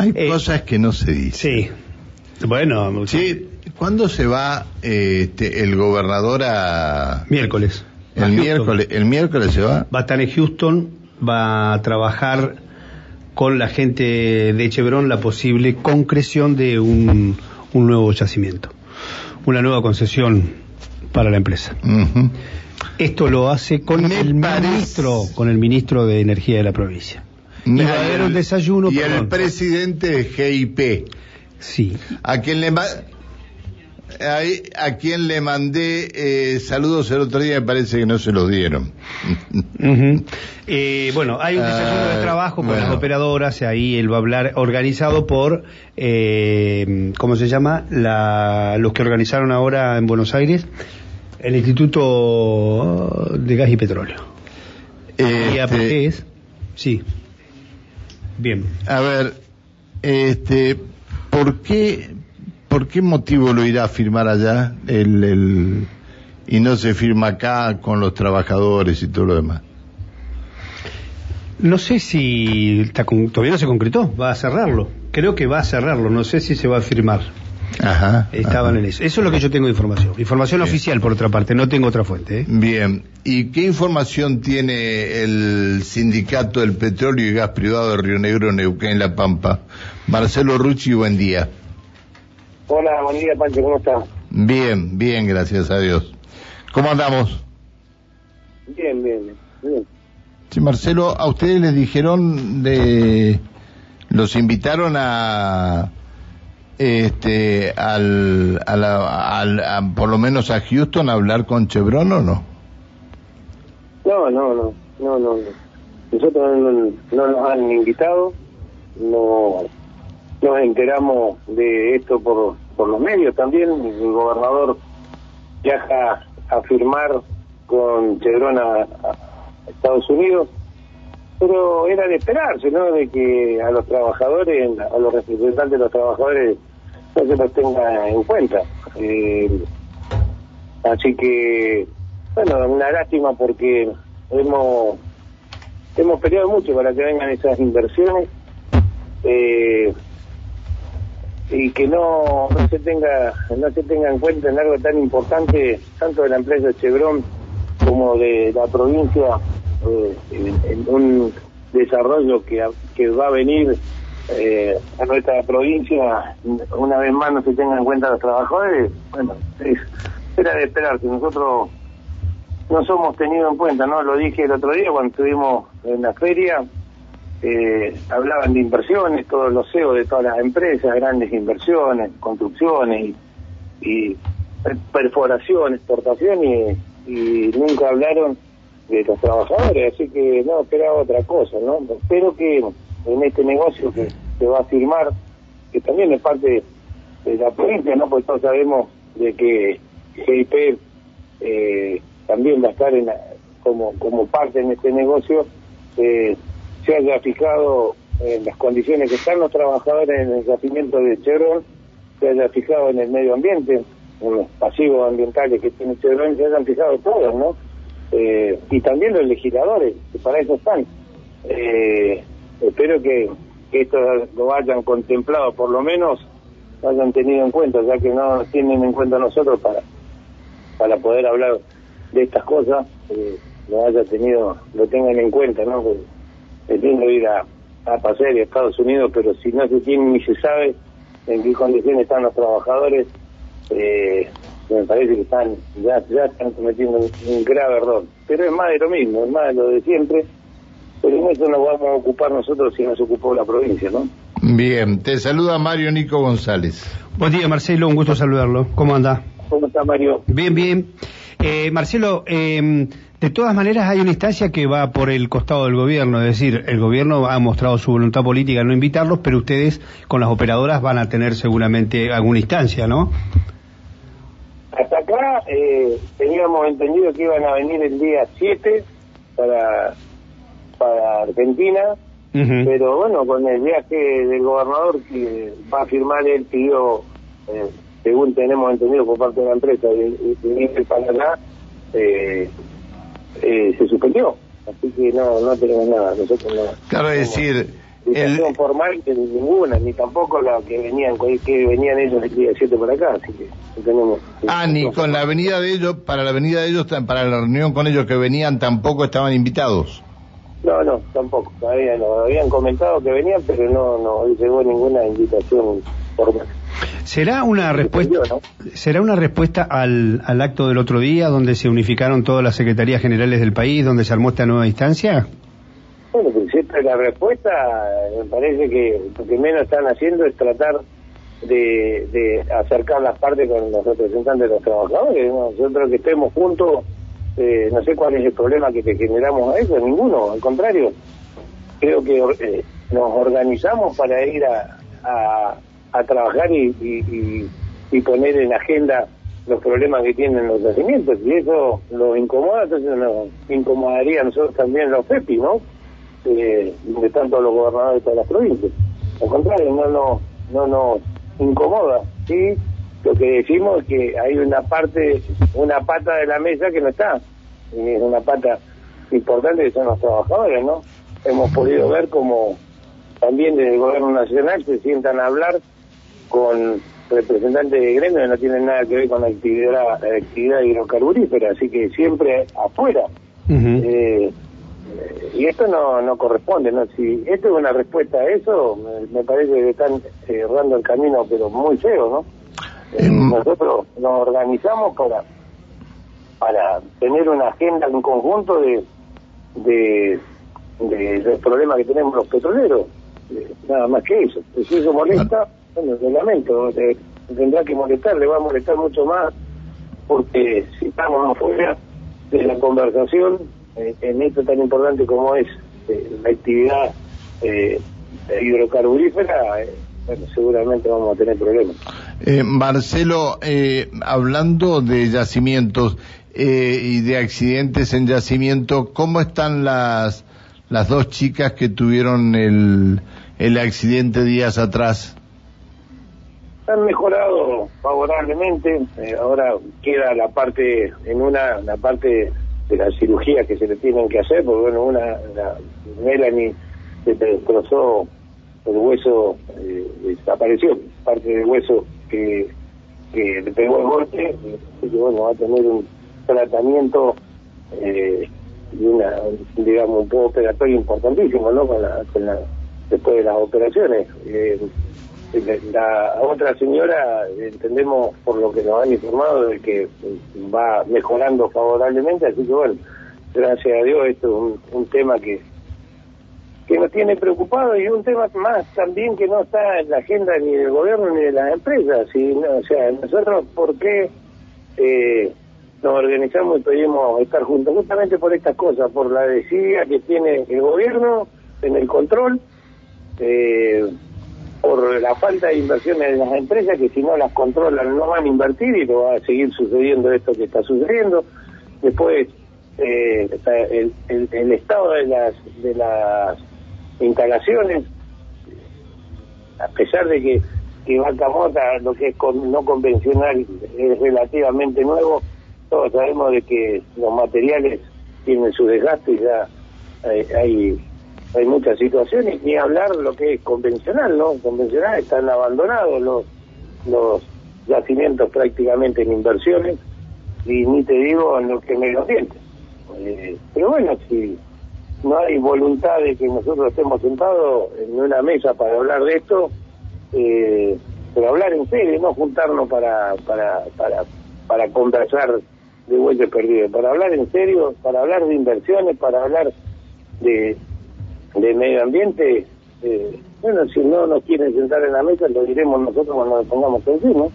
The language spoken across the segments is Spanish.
Hay Eh, cosas que no se dicen. Sí. Bueno, Sí, ¿cuándo se va eh, este, el gobernador a... miércoles. El miércoles, el miércoles se va. Va a estar en Houston, va a trabajar con la gente de Chevron la posible concreción de un, un nuevo yacimiento, una nueva concesión para la empresa. Esto lo hace con Me el parece- ministro, con el ministro de Energía de la provincia. Y a el- un desayuno. Y perdón. el presidente de GIP, Sí. a quien le a quien le mandé eh, saludos el otro día, me parece que no se los dieron. Eh, bueno, hay un desayuno Ah, de trabajo con bueno. las operadoras, y ahí él va a hablar, organizado por, eh, ¿cómo se llama? La, los que organizaron ahora en Buenos Aires, el Instituto de Gas y Petróleo. ¿Y a por Este, qué es? Sí. Bien. A ver, este, ¿por qué, por qué motivo lo irá a firmar allá el, el- y no se firma acá con los trabajadores y todo lo demás? No sé si todavía no se concretó, va a cerrarlo. Creo que va a cerrarlo, no sé si se va a firmar. Ajá. Estaban ajá. en eso. Eso es lo que yo tengo de información. Información Bien. oficial, por otra parte, no tengo otra fuente. ¿eh? Bien, ¿y qué información tiene el Sindicato del Petróleo y Gas Privado de Río Negro, Neuquén, La Pampa? Marcelo Rucci, buen día. Hola, buen día, Pancho, ¿cómo estás? Bien, bien, gracias a Dios. ¿Cómo andamos? Bien, bien, bien. Sí, Marcelo, a ustedes les dijeron de... los invitaron a... este al, a la- al- por lo menos a Houston hablar con Chevron o no No, no, no, no, no. no. Nosotros no, no nos han invitado, no nos enteramos de esto por, por los medios también. El gobernador viaja a firmar con Chevron a, a Estados Unidos, pero era de esperarse, ¿no? De que a los trabajadores, a los representantes de los trabajadores, no se los tenga en cuenta. Eh, Así que, bueno, una lástima porque hemos hemos peleado mucho para que vengan esas inversiones eh, y que no, no se tenga no se tenga en cuenta en algo tan importante tanto de la empresa Chevron como de la provincia eh, en, un desarrollo que, que va a venir eh, a nuestra provincia una vez más no se tengan en cuenta los trabajadores bueno es, era de esperarse nosotros no somos tenidos en cuenta, ¿no? Lo dije el otro día cuando estuvimos en la feria, eh, hablaban de inversiones, todos los CEOs de todas las empresas, grandes inversiones, construcciones y, y perforación, exportación y nunca hablaron de los trabajadores, así que no, esperaba otra cosa, ¿no? Espero que en este negocio que se va a firmar, que también es parte de la provincia, ¿no? Pues todos sabemos de que GIP eh, también va a estar en la- como, como parte en este negocio, eh, se haya fijado en las condiciones que están los trabajadores en el yacimiento de Chevron, se haya fijado en el medio ambiente, en los pasivos ambientales que tiene Chevron, se hayan fijado todos, ¿no? Eh, y también los legisladores, que para eso están. Eh, espero que, que esto lo hayan contemplado, por lo menos lo hayan tenido en cuenta, ya que no nos tienen en cuenta nosotros para para poder hablar de estas cosas, eh, lo haya tenido, lo tengan en cuenta, ¿no? Porque es lindo ir a, a pasear a Estados Unidos, pero si no se tiene ni se sabe en qué condiciones están los trabajadores, eh, me parece que están ya, ya están cometiendo un, un grave error. Pero es más de lo mismo, es más de lo de siempre, pero en eso nos vamos a ocupar nosotros si nos ocupó la provincia, ¿no? Bien, te saluda Mario Nico González. Buen día, Marcelo, un gusto saludarlo. ¿Cómo anda? ¿Cómo está Mario? Bien, bien. Eh, Marcelo, eh, de todas maneras hay una instancia que va por el costado del gobierno, es decir, el gobierno ha mostrado su voluntad política en no invitarlos, pero ustedes con las operadoras van a tener seguramente alguna instancia, ¿no? Hasta acá eh, teníamos entendido que iban a venir el día 7 para, para Argentina, pero bueno, con el viaje del gobernador que va a firmar, él pidió, eh, según tenemos entendido por parte de la empresa, de, para acá, eh, eh, se suspendió. Así que no, no tenemos nada. Nosotros no. Claro, no- decir, invitación formal que ninguna, ni tampoco la que venían que venían ellos el día 7 por acá, así que no tenemos... Ah, ni con la venida de ellos, para la venida de ellos, para la reunión con ellos que venían tampoco estaban invitados. No, no, tampoco. Todavía no. Habían comentado que venían, pero no, no llegó ninguna invitación formal. ¿Será una respuesta, ¿será una respuesta al, al acto del otro día donde se unificaron todas las secretarías generales del país, donde se armó esta nueva instancia? Bueno, pues siempre la respuesta, me parece que lo que menos están haciendo es tratar de, de acercar las partes con los representantes de los trabajadores. Nosotros que estemos juntos eh, no sé cuál es el problema que te generamos a eso, ninguno, al contrario, creo que eh, nos organizamos para ir a, a, trabajar y, y, poner en agenda los problemas que tienen los yacimientos, y eso nos incomoda, entonces nos incomodaría a nosotros también los PEPI, ¿no? Eh, de tanto los gobernadores de todas las provincias. Al contrario, no nos no nos incomoda, ¿sí? Lo que decimos es que hay una parte, una pata de la mesa que no está, y es una pata importante que son los trabajadores, ¿no? Hemos podido ver como también desde el gobierno nacional se sientan a hablar con representantes de gremio que no tienen nada que ver con la actividad, actividad hidrocarburífera, así que siempre afuera. Eh, y esto no, no corresponde, ¿no? Si esto es una respuesta a eso, me, parece que están cerrando el camino, pero muy feo, ¿no? Eh, nosotros nos organizamos para para tener una agenda en conjunto de, de, los problemas que tenemos los petroleros. Eh, nada más que eso. Si eso molesta, bueno, lo lamento. Eh, tendrá que molestar, le va a molestar mucho más, porque si estamos afuera de la conversación en esto tan importante como es la actividad hidrocarburífera, bueno, seguramente vamos a tener problemas. Eh, Marcelo, eh, hablando de yacimientos eh, y de accidentes en yacimiento, ¿cómo están las, las dos chicas que tuvieron el, el accidente días atrás? Han mejorado favorablemente, eh, ahora queda la parte, en una, la parte de la cirugía que se le tienen que hacer, porque bueno, una, la Melanie se destrozó el hueso, desapareció parte del hueso que, que le pegó el golpe, y que bueno, va a tener un tratamiento eh, y una, digamos, un poco operatorio importantísimo, ¿no? Con la, la, después de las operaciones. Eh, la otra señora, entendemos por lo que nos han informado, de que va mejorando favorablemente, así que bueno, gracias a Dios esto es un, un tema que que nos tiene preocupado y un tema más también que no está en la agenda ni del gobierno ni de las empresas. Y, o sea, nosotros, ¿por qué eh, nos organizamos y pedimos estar juntos? Justamente por estas cosas, por la desidia que tiene el gobierno en el control, eh, por la falta de inversiones de las empresas que si no las controlan no van a invertir y no va a seguir sucediendo esto que está sucediendo. Después, eh, el, el, el, estado de las de las instalaciones, a pesar de que, que Vaca lo que es no convencional, es relativamente nuevo, todos sabemos de que los materiales tienen su desgaste y ya hay, hay, muchas situaciones, ni hablar lo que es convencional, ¿no? Convencional están abandonados los, los yacimientos prácticamente en inversiones y ni te digo en lo que me lo Eh, pero bueno, si no hay voluntad de que nosotros estemos sentados en una mesa para hablar de esto, eh, pero hablar en serio, no juntarnos para, para, para, para conversar de vuelta perdido, para hablar en serio, para hablar de inversiones, para hablar de, de medio ambiente. Eh, bueno, si no nos quieren sentar en la mesa, lo diremos nosotros cuando nos pongamos encima.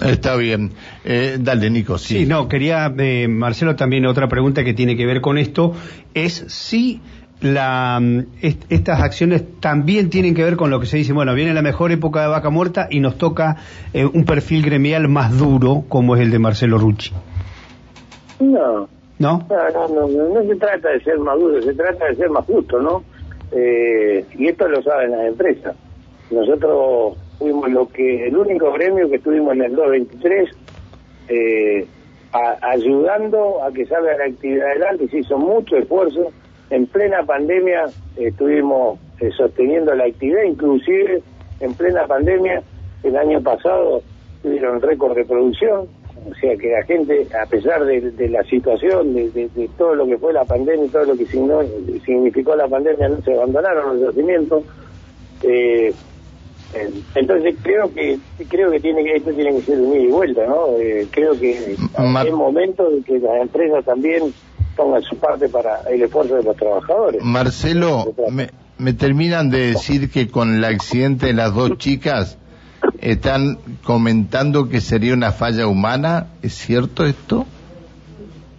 Está bien. Eh, dale, Nico, sí. Sí, no, quería, eh, Marcelo, también otra pregunta que tiene que ver con esto, es si la, mm, estas acciones también tienen que ver con lo que se dice, bueno, viene la mejor época de vaca muerta y nos toca eh, un perfil gremial más duro como es el de Marcelo Rucci. No. ¿No? No, no, no, se trata de ser más duro, se trata de ser más justo, ¿no? y esto lo saben las empresas. Nosotros fuimos lo que el único gremio que estuvimos en el 223 eh, ayudando a que salga la actividad adelante, se hizo mucho esfuerzo. En plena pandemia estuvimos eh, sosteniendo la actividad, inclusive en plena pandemia, el año pasado tuvieron récord de producción, o sea que la gente, a pesar de, la situación, de, todo lo que fue la pandemia y todo lo que significó la pandemia, no se abandonaron los yacimientos. Eh, entonces creo que creo que tiene que esto tiene que ser un ida y vuelta, ¿no? Eh, creo que es momento de que las empresas también pongan su parte para el esfuerzo de los trabajadores. Marcelo, me, me terminan de decir que con el accidente de las dos chicas están comentando que sería una falla humana. ¿Es cierto esto?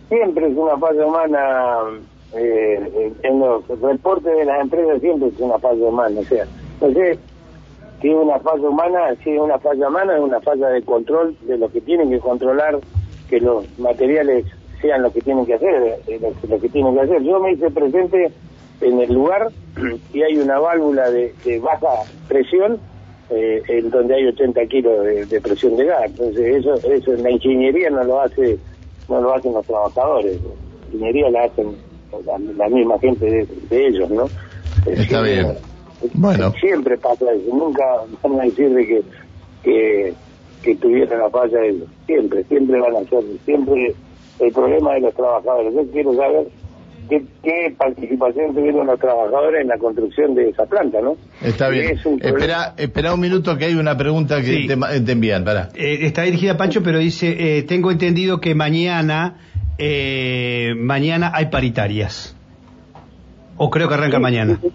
Siempre es una falla humana. Eh, en los reportes de las empresas siempre es una falla humana. O sea, sé si es una falla humana, si es una falla humana, es una falla de control de lo que tienen que controlar, que los materiales sean lo que tienen que hacer, eh, lo, que tienen que hacer. Yo me hice presente en el lugar y hay una válvula de baja presión eh, en donde hay 80 kilos de, presión de gas. Entonces eso, eso en la ingeniería no lo hace, no lo hacen los trabajadores. La ingeniería la hacen la, misma gente de, ellos, ¿no? Está bien. Bueno. Siempre pasa eso. Nunca van a decir de que, que, que tuvieran la falla ellos. Siempre, siempre van a ser, siempre el problema de los trabajadores. Yo quiero saber qué, participación tuvieron los trabajadores en la construcción de esa planta, ¿no? Está bien. Espera, espera un minuto que hay una pregunta que te, envían, para. Eh, está dirigida a Pancho, pero dice, eh, tengo entendido que mañana, eh, mañana hay paritarias. O creo que arranca mañana. Sí,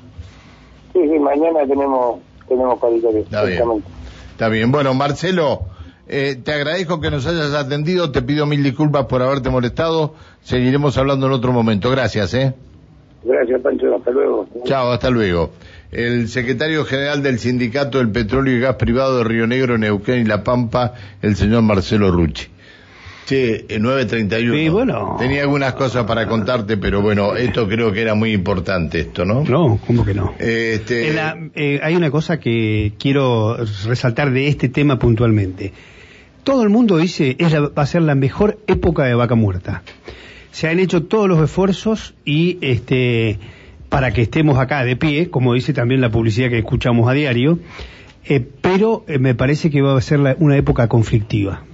sí, mañana tenemos, tenemos. Está bien. Está bien. Bueno, Marcelo. Eh, te agradezco que nos hayas atendido, te pido mil disculpas por haberte molestado, seguiremos hablando en otro momento. Gracias, ¿eh? Gracias, Pancho, hasta luego. Chao, hasta luego. El secretario general del Sindicato del Petróleo y Gas Privado de Río Negro, Neuquén y La Pampa, el señor Marcelo Rucci. Sí, 9.31. Sí, bueno. Tenía algunas cosas para contarte, pero bueno, esto creo que era muy importante esto, ¿no? No, ¿cómo que no? Este... Eh, hay una cosa que quiero resaltar de este tema puntualmente todo el mundo dice es va a ser la mejor época de vaca muerta. Se han hecho todos los esfuerzos y este para que estemos acá de pie, como dice también la publicidad que escuchamos a diario, eh, pero eh, me parece que va a ser una época conflictiva.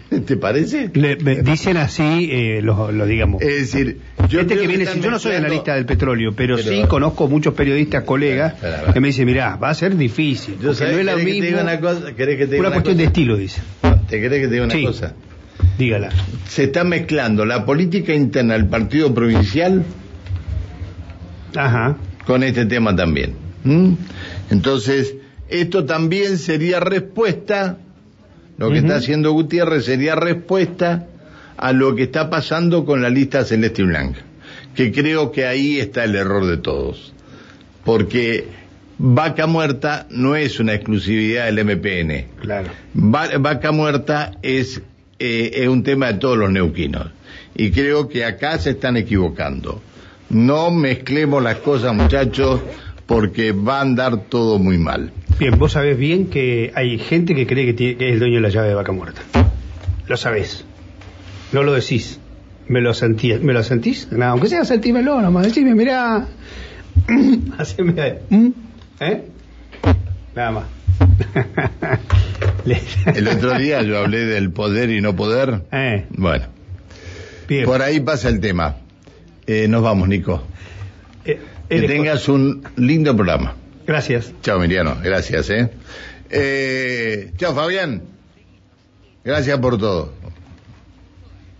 ¿Te parece? dicen así, eh, lo, digamos. Es decir, yo, este que viene, yo no soy analista del petróleo, pero, sí conozco muchos periodistas, colegas, que me dicen, mirá, va a ser difícil. Yo no es lo mismo. Una, cosa, que te una, cuestión de estilo, dice. ¿Te querés que te diga una cosa? Dígala. Se está mezclando la política interna del partido provincial Ajá. con este tema también. Entonces, esto también sería respuesta lo que está haciendo Gutiérrez sería respuesta a lo que está pasando con la lista celeste y blanca, que creo que ahí está el error de todos, porque vaca muerta no es una exclusividad del MPN. Claro. vaca muerta es, eh, es un tema de todos los neuquinos, y creo que acá se están equivocando. No mezclemos las cosas, muchachos, porque va a andar todo muy mal. Bien, vos sabés bien que hay gente que cree que, es el dueño de la llave de vaca muerta. Lo sabés. No lo decís. Me lo sentí, ¿me lo sentís? aunque sea sentímelo nomás, decime, mirá. Haceme, ¿eh? Nada más. el otro día yo hablé del poder y no poder. Eh. Bueno. Por ahí pasa el tema. Eh, nos vamos, Nico. Eh, que tengas un lindo programa. Gracias. Chao, Miriano. Gracias, ¿eh? eh chao, Fabián. Gracias por todo.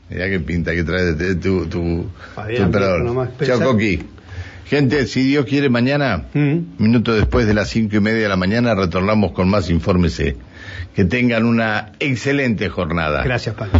Mira qué pinta que trae tu, tu, Chao, Coqui. Gente, si Dios quiere, mañana, mm. minuto después de las cinco y media de la mañana, retornamos con más informes. Que tengan una excelente jornada. Gracias, Pablo.